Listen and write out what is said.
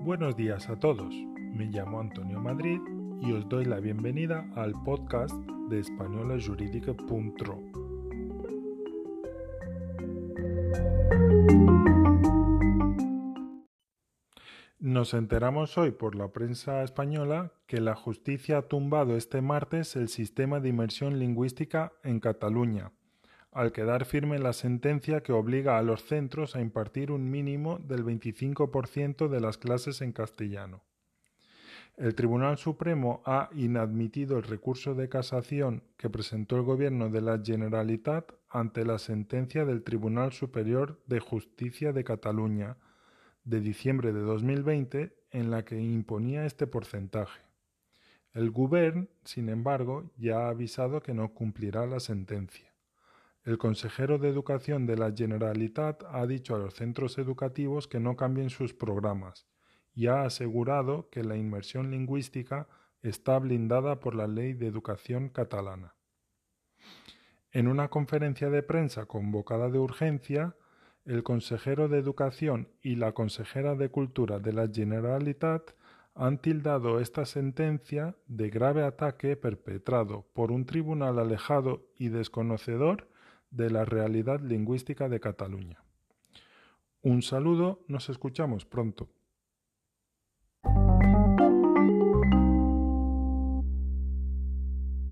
buenos días a todos. Me llamo Antonio Madrid y os doy la bienvenida al podcast de españolajurídica.ro. Nos enteramos hoy por la prensa española que la justicia ha tumbado este martes el sistema de inmersión lingüística en Cataluña al quedar firme la sentencia que obliga a los centros a impartir un mínimo del 25% de las clases en castellano. El Tribunal Supremo ha inadmitido el recurso de casación que presentó el Gobierno de la Generalitat ante la sentencia del Tribunal Superior de Justicia de Cataluña de diciembre de 2020 en la que imponía este porcentaje. El Govern, sin embargo, ya ha avisado que no cumplirá la sentencia. El consejero de Educación de la Generalitat ha dicho a los centros educativos que no cambien sus programas y ha asegurado que la inmersión lingüística está blindada por la Ley de Educación catalana. En una conferencia de prensa convocada de urgencia, el consejero de Educación y la consejera de Cultura de la Generalitat han tildado esta sentencia de grave ataque perpetrado por un tribunal alejado y desconocedor de la realidad lingüística de Cataluña. Un saludo, nos escuchamos pronto.